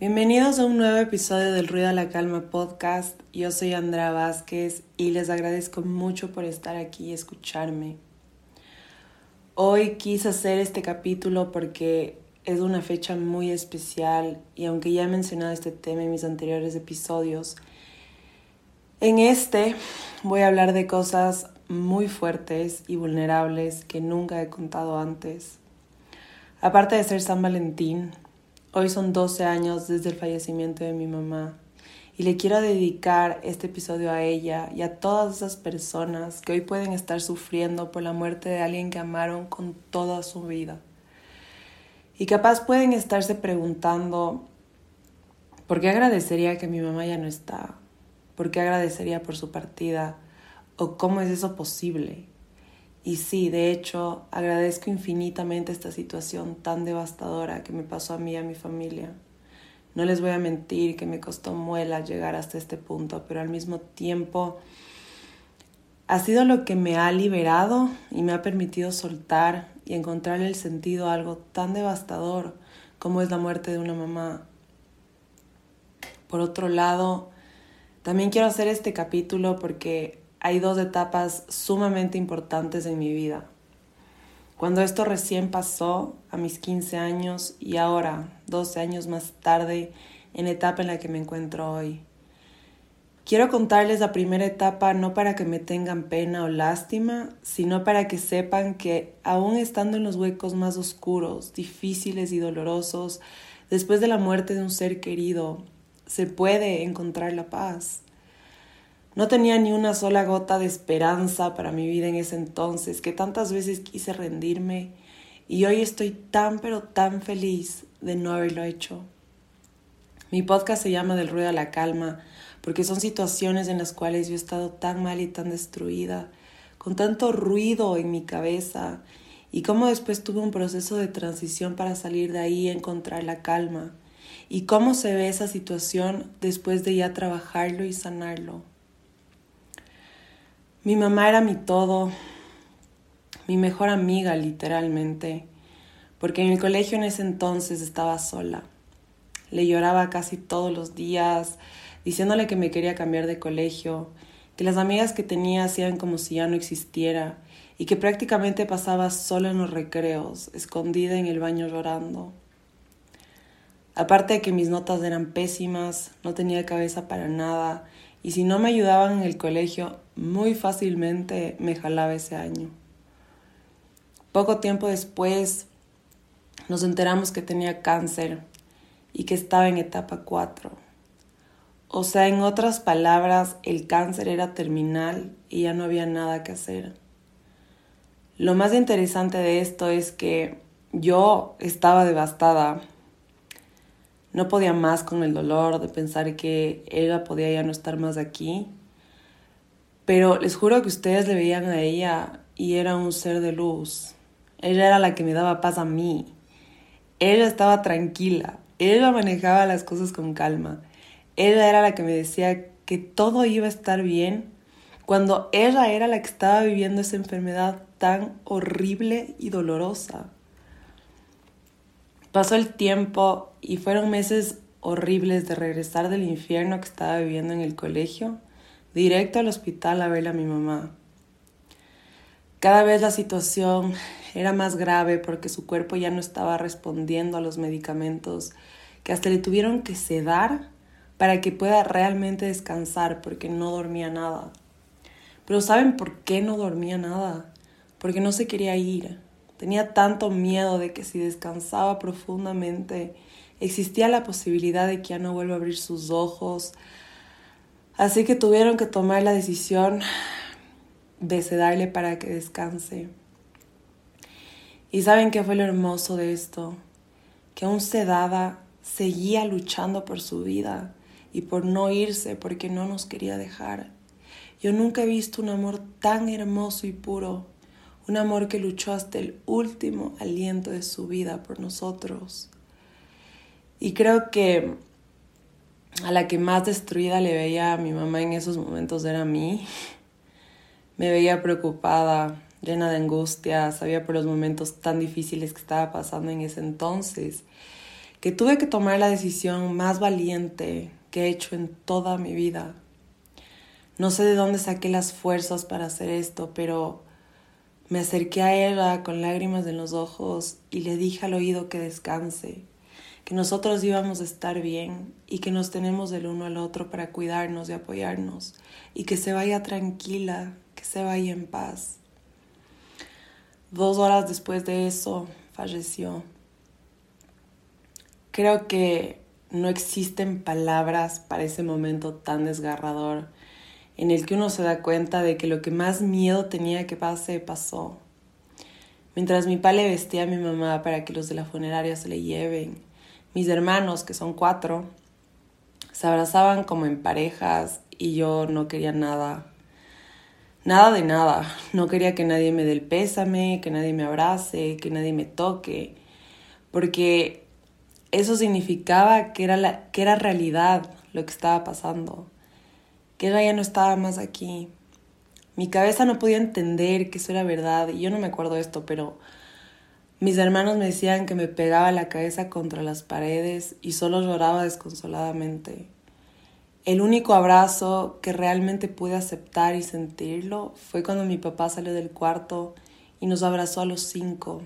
Bienvenidos a un nuevo episodio del Ruido a la Calma podcast. Yo soy Andrea Vázquez y les agradezco mucho por estar aquí y escucharme. Hoy quise hacer este capítulo porque es una fecha muy especial y aunque ya he mencionado este tema en mis anteriores episodios, en este voy a hablar de cosas muy fuertes y vulnerables que nunca he contado antes. Aparte de ser San Valentín, Hoy son 12 años desde el fallecimiento de mi mamá y le quiero dedicar este episodio a ella y a todas esas personas que hoy pueden estar sufriendo por la muerte de alguien que amaron con toda su vida. Y capaz pueden estarse preguntando, ¿por qué agradecería que mi mamá ya no está? ¿Por qué agradecería por su partida? ¿O cómo es eso posible? Y sí, de hecho, agradezco infinitamente esta situación tan devastadora que me pasó a mí y a mi familia. No les voy a mentir que me costó muela llegar hasta este punto, pero al mismo tiempo ha sido lo que me ha liberado y me ha permitido soltar y encontrar el sentido a algo tan devastador como es la muerte de una mamá. Por otro lado, también quiero hacer este capítulo porque hay dos etapas sumamente importantes en mi vida. Cuando esto recién pasó, a mis 15 años, y ahora, 12 años más tarde, en la etapa en la que me encuentro hoy. Quiero contarles la primera etapa no para que me tengan pena o lástima, sino para que sepan que aún estando en los huecos más oscuros, difíciles y dolorosos, después de la muerte de un ser querido, se puede encontrar la paz. No tenía ni una sola gota de esperanza para mi vida en ese entonces, que tantas veces quise rendirme y hoy estoy tan pero tan feliz de no haberlo hecho. Mi podcast se llama Del ruido a la calma, porque son situaciones en las cuales yo he estado tan mal y tan destruida, con tanto ruido en mi cabeza, y cómo después tuve un proceso de transición para salir de ahí y encontrar la calma, y cómo se ve esa situación después de ya trabajarlo y sanarlo. Mi mamá era mi todo, mi mejor amiga literalmente, porque en el colegio en ese entonces estaba sola. Le lloraba casi todos los días, diciéndole que me quería cambiar de colegio, que las amigas que tenía hacían como si ya no existiera y que prácticamente pasaba sola en los recreos, escondida en el baño llorando. Aparte de que mis notas eran pésimas, no tenía cabeza para nada y si no me ayudaban en el colegio, muy fácilmente me jalaba ese año. Poco tiempo después nos enteramos que tenía cáncer y que estaba en etapa 4. O sea, en otras palabras, el cáncer era terminal y ya no había nada que hacer. Lo más interesante de esto es que yo estaba devastada no podía más con el dolor de pensar que ella podía ya no estar más aquí. Pero les juro que ustedes le veían a ella y era un ser de luz. Ella era la que me daba paz a mí. Ella estaba tranquila. Ella manejaba las cosas con calma. Ella era la que me decía que todo iba a estar bien cuando ella era la que estaba viviendo esa enfermedad tan horrible y dolorosa. Pasó el tiempo y fueron meses horribles de regresar del infierno que estaba viviendo en el colegio, directo al hospital a ver a mi mamá. Cada vez la situación era más grave porque su cuerpo ya no estaba respondiendo a los medicamentos, que hasta le tuvieron que sedar para que pueda realmente descansar porque no dormía nada. Pero ¿saben por qué no dormía nada? Porque no se quería ir. Tenía tanto miedo de que si descansaba profundamente existía la posibilidad de que ya no vuelva a abrir sus ojos. Así que tuvieron que tomar la decisión de sedarle para que descanse. Y saben qué fue lo hermoso de esto, que aún sedada seguía luchando por su vida y por no irse porque no nos quería dejar. Yo nunca he visto un amor tan hermoso y puro un amor que luchó hasta el último aliento de su vida por nosotros. Y creo que a la que más destruida le veía a mi mamá en esos momentos era a mí. Me veía preocupada, llena de angustia, sabía por los momentos tan difíciles que estaba pasando en ese entonces, que tuve que tomar la decisión más valiente que he hecho en toda mi vida. No sé de dónde saqué las fuerzas para hacer esto, pero me acerqué a ella con lágrimas en los ojos y le dije al oído que descanse, que nosotros íbamos a estar bien y que nos tenemos el uno al otro para cuidarnos y apoyarnos y que se vaya tranquila, que se vaya en paz. Dos horas después de eso falleció. Creo que no existen palabras para ese momento tan desgarrador en el que uno se da cuenta de que lo que más miedo tenía que pase pasó. Mientras mi padre vestía a mi mamá para que los de la funeraria se le lleven, mis hermanos, que son cuatro, se abrazaban como en parejas y yo no quería nada. Nada de nada. No quería que nadie me dé el pésame, que nadie me abrace, que nadie me toque, porque eso significaba que era, la, que era realidad lo que estaba pasando que ella ya no estaba más aquí. Mi cabeza no podía entender que eso era verdad y yo no me acuerdo esto, pero mis hermanos me decían que me pegaba la cabeza contra las paredes y solo lloraba desconsoladamente. El único abrazo que realmente pude aceptar y sentirlo fue cuando mi papá salió del cuarto y nos abrazó a los cinco.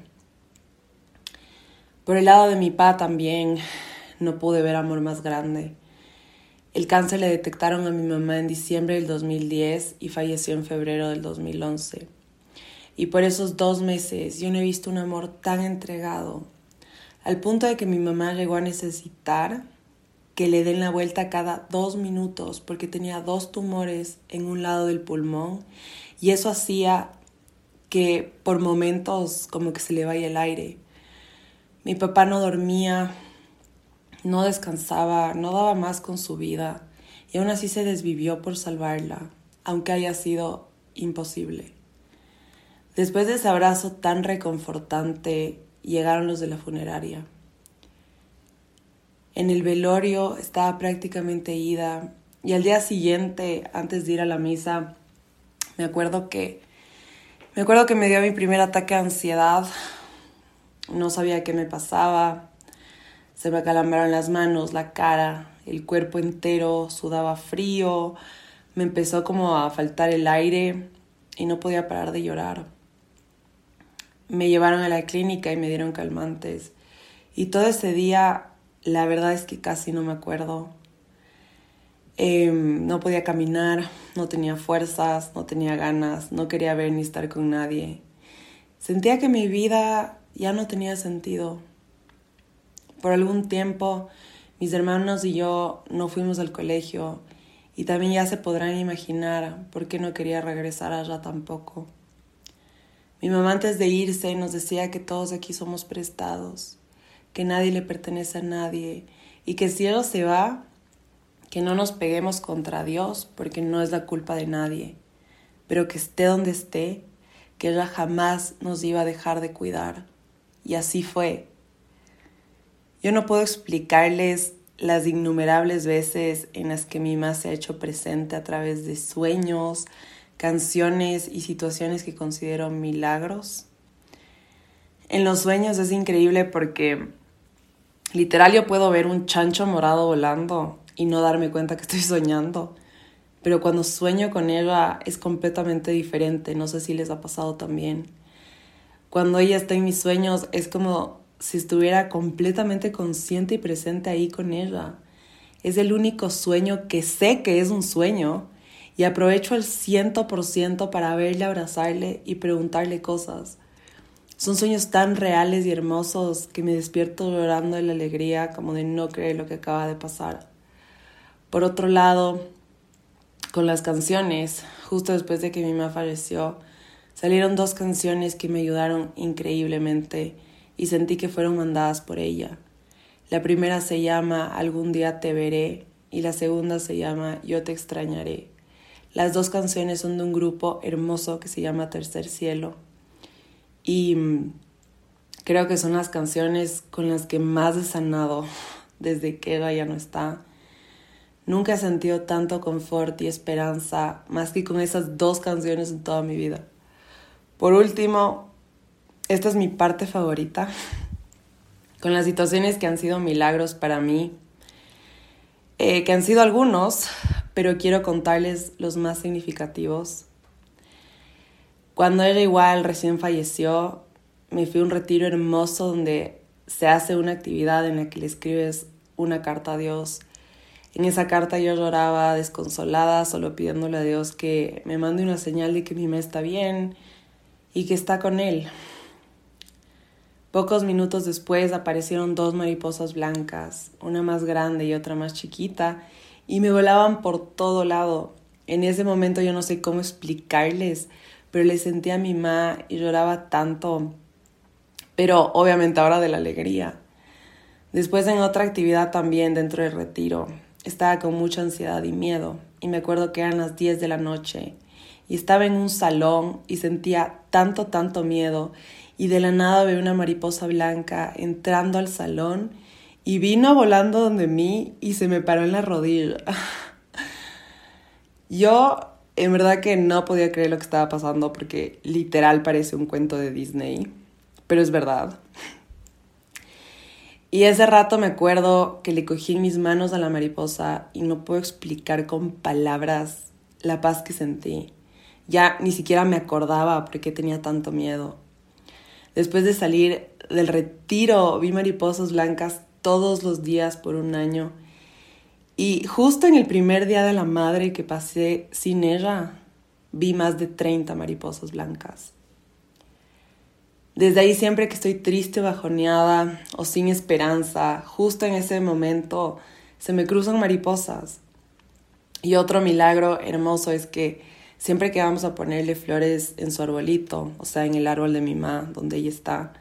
Por el lado de mi papá también no pude ver amor más grande. El cáncer le detectaron a mi mamá en diciembre del 2010 y falleció en febrero del 2011. Y por esos dos meses yo no he visto un amor tan entregado, al punto de que mi mamá llegó a necesitar que le den la vuelta cada dos minutos porque tenía dos tumores en un lado del pulmón y eso hacía que por momentos como que se le vaya el aire. Mi papá no dormía, no descansaba, no daba más con su vida y aún así se desvivió por salvarla, aunque haya sido imposible. Después de ese abrazo tan reconfortante, llegaron los de la funeraria. En el velorio estaba prácticamente ida y al día siguiente, antes de ir a la misa, me acuerdo que me acuerdo que me dio mi primer ataque de ansiedad. No sabía qué me pasaba. Se me acalambraron las manos, la cara, el cuerpo entero, sudaba frío, me empezó como a faltar el aire y no podía parar de llorar. Me llevaron a la clínica y me dieron calmantes. Y todo ese día, la verdad es que casi no me acuerdo. Em, no podía caminar, no tenía fuerzas, no tenía ganas, no quería ver ni estar con nadie. Sentía que mi vida ya no tenía sentido. Por algún tiempo mis hermanos y yo no fuimos al colegio y también ya se podrán imaginar por qué no quería regresar allá tampoco. Mi mamá antes de irse nos decía que todos aquí somos prestados, que nadie le pertenece a nadie y que si Él se va, que no nos peguemos contra Dios porque no es la culpa de nadie, pero que esté donde esté, que ella jamás nos iba a dejar de cuidar. Y así fue. Yo no puedo explicarles las innumerables veces en las que mi mamá se ha hecho presente a través de sueños, canciones y situaciones que considero milagros. En los sueños es increíble porque literal yo puedo ver un chancho morado volando y no darme cuenta que estoy soñando. Pero cuando sueño con ella es completamente diferente, no sé si les ha pasado también. Cuando ella está en mis sueños es como si estuviera completamente consciente y presente ahí con ella. Es el único sueño que sé que es un sueño y aprovecho al ciento por ciento para verle, abrazarle y preguntarle cosas. Son sueños tan reales y hermosos que me despierto llorando de la alegría como de no creer lo que acaba de pasar. Por otro lado, con las canciones, justo después de que mi mamá falleció, salieron dos canciones que me ayudaron increíblemente y sentí que fueron mandadas por ella. La primera se llama Algún día te veré y la segunda se llama Yo te extrañaré. Las dos canciones son de un grupo hermoso que se llama Tercer Cielo y mm, creo que son las canciones con las que más he sanado desde que ella ya no está. Nunca he sentido tanto confort y esperanza más que con esas dos canciones en toda mi vida. Por último, esta es mi parte favorita. con las situaciones que han sido milagros para mí, eh, que han sido algunos, pero quiero contarles los más significativos. Cuando era igual recién falleció, me fui a un retiro hermoso donde se hace una actividad en la que le escribes una carta a Dios. En esa carta yo lloraba desconsolada, solo pidiéndole a Dios que me mande una señal de que mi mamá está bien y que está con él. Pocos minutos después aparecieron dos mariposas blancas, una más grande y otra más chiquita, y me volaban por todo lado. En ese momento yo no sé cómo explicarles, pero le sentía a mi mamá y lloraba tanto, pero obviamente ahora de la alegría. Después en otra actividad también dentro del retiro, estaba con mucha ansiedad y miedo, y me acuerdo que eran las 10 de la noche, y estaba en un salón y sentía tanto, tanto miedo, y de la nada veo una mariposa blanca entrando al salón y vino volando donde mí y se me paró en la rodilla. Yo en verdad que no podía creer lo que estaba pasando porque literal parece un cuento de Disney, pero es verdad. Y ese rato me acuerdo que le cogí en mis manos a la mariposa y no puedo explicar con palabras la paz que sentí. Ya ni siquiera me acordaba por qué tenía tanto miedo. Después de salir del retiro, vi mariposas blancas todos los días por un año. Y justo en el primer día de la madre que pasé sin ella, vi más de 30 mariposas blancas. Desde ahí siempre que estoy triste, bajoneada o sin esperanza, justo en ese momento se me cruzan mariposas. Y otro milagro hermoso es que siempre que vamos a ponerle flores en su arbolito, o sea, en el árbol de mi mamá, donde ella está,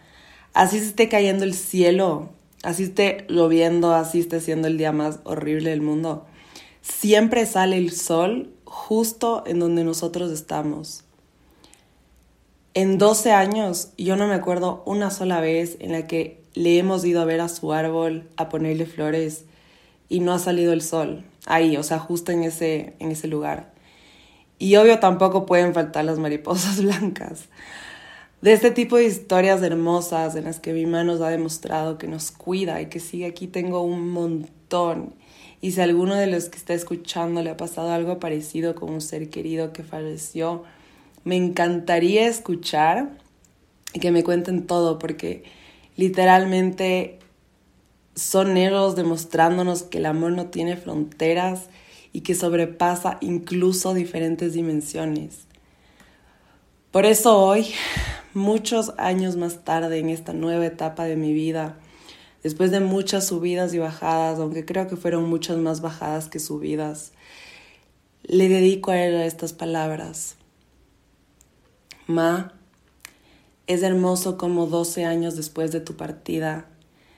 así se esté cayendo el cielo, así esté lloviendo, así esté siendo el día más horrible del mundo, siempre sale el sol justo en donde nosotros estamos. En 12 años yo no me acuerdo una sola vez en la que le hemos ido a ver a su árbol, a ponerle flores y no ha salido el sol ahí, o sea, justo en ese, en ese lugar. Y obvio tampoco pueden faltar las mariposas blancas. De este tipo de historias hermosas en las que mi mamá nos ha demostrado que nos cuida y que sigue aquí tengo un montón. Y si alguno de los que está escuchando le ha pasado algo parecido con un ser querido que falleció, me encantaría escuchar y que me cuenten todo porque literalmente son ellos demostrándonos que el amor no tiene fronteras y que sobrepasa incluso diferentes dimensiones. Por eso hoy, muchos años más tarde en esta nueva etapa de mi vida, después de muchas subidas y bajadas, aunque creo que fueron muchas más bajadas que subidas, le dedico a ella estas palabras. Ma, es hermoso como 12 años después de tu partida,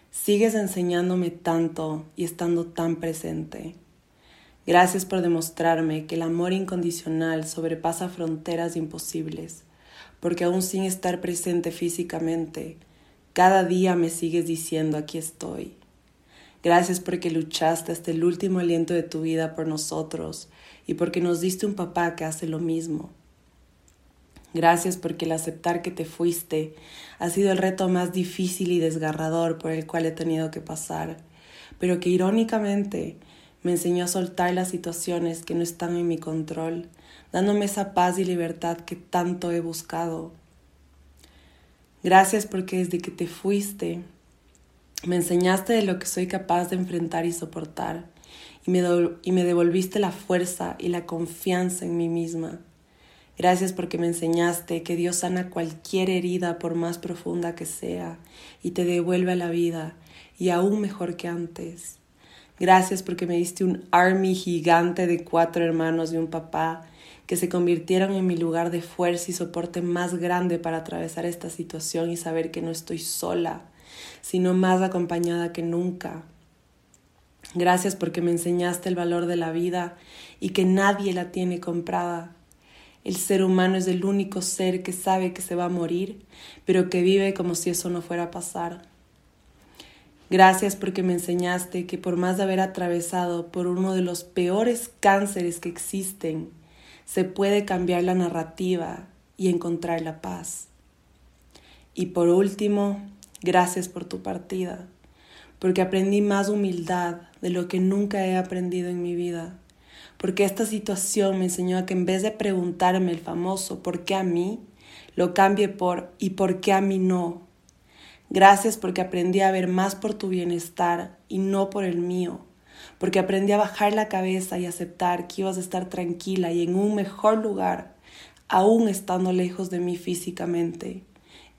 sigues enseñándome tanto y estando tan presente. Gracias por demostrarme que el amor incondicional sobrepasa fronteras imposibles, porque aún sin estar presente físicamente, cada día me sigues diciendo aquí estoy. Gracias porque luchaste hasta el último aliento de tu vida por nosotros y porque nos diste un papá que hace lo mismo. Gracias porque el aceptar que te fuiste ha sido el reto más difícil y desgarrador por el cual he tenido que pasar, pero que irónicamente me enseñó a soltar las situaciones que no están en mi control, dándome esa paz y libertad que tanto he buscado. Gracias porque desde que te fuiste, me enseñaste de lo que soy capaz de enfrentar y soportar, y me, y me devolviste la fuerza y la confianza en mí misma. Gracias porque me enseñaste que Dios sana cualquier herida por más profunda que sea y te devuelve a la vida y aún mejor que antes. Gracias porque me diste un army gigante de cuatro hermanos y un papá que se convirtieron en mi lugar de fuerza y soporte más grande para atravesar esta situación y saber que no estoy sola, sino más acompañada que nunca. Gracias porque me enseñaste el valor de la vida y que nadie la tiene comprada. El ser humano es el único ser que sabe que se va a morir, pero que vive como si eso no fuera a pasar. Gracias porque me enseñaste que por más de haber atravesado por uno de los peores cánceres que existen, se puede cambiar la narrativa y encontrar la paz. Y por último, Gracias por tu partida, porque aprendí más humildad de lo que nunca he aprendido en mi vida, porque esta situación me enseñó a que en vez de preguntarme el famoso ¿por qué a mí? lo cambie por ¿y por qué a mí no? Gracias porque aprendí a ver más por tu bienestar y no por el mío, porque aprendí a bajar la cabeza y aceptar que ibas a estar tranquila y en un mejor lugar, aún estando lejos de mí físicamente.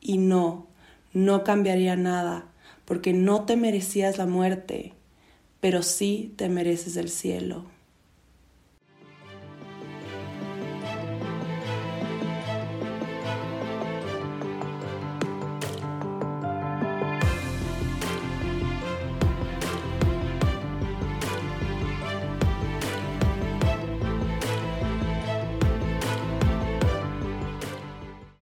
Y no, no cambiaría nada, porque no te merecías la muerte, pero sí te mereces el cielo.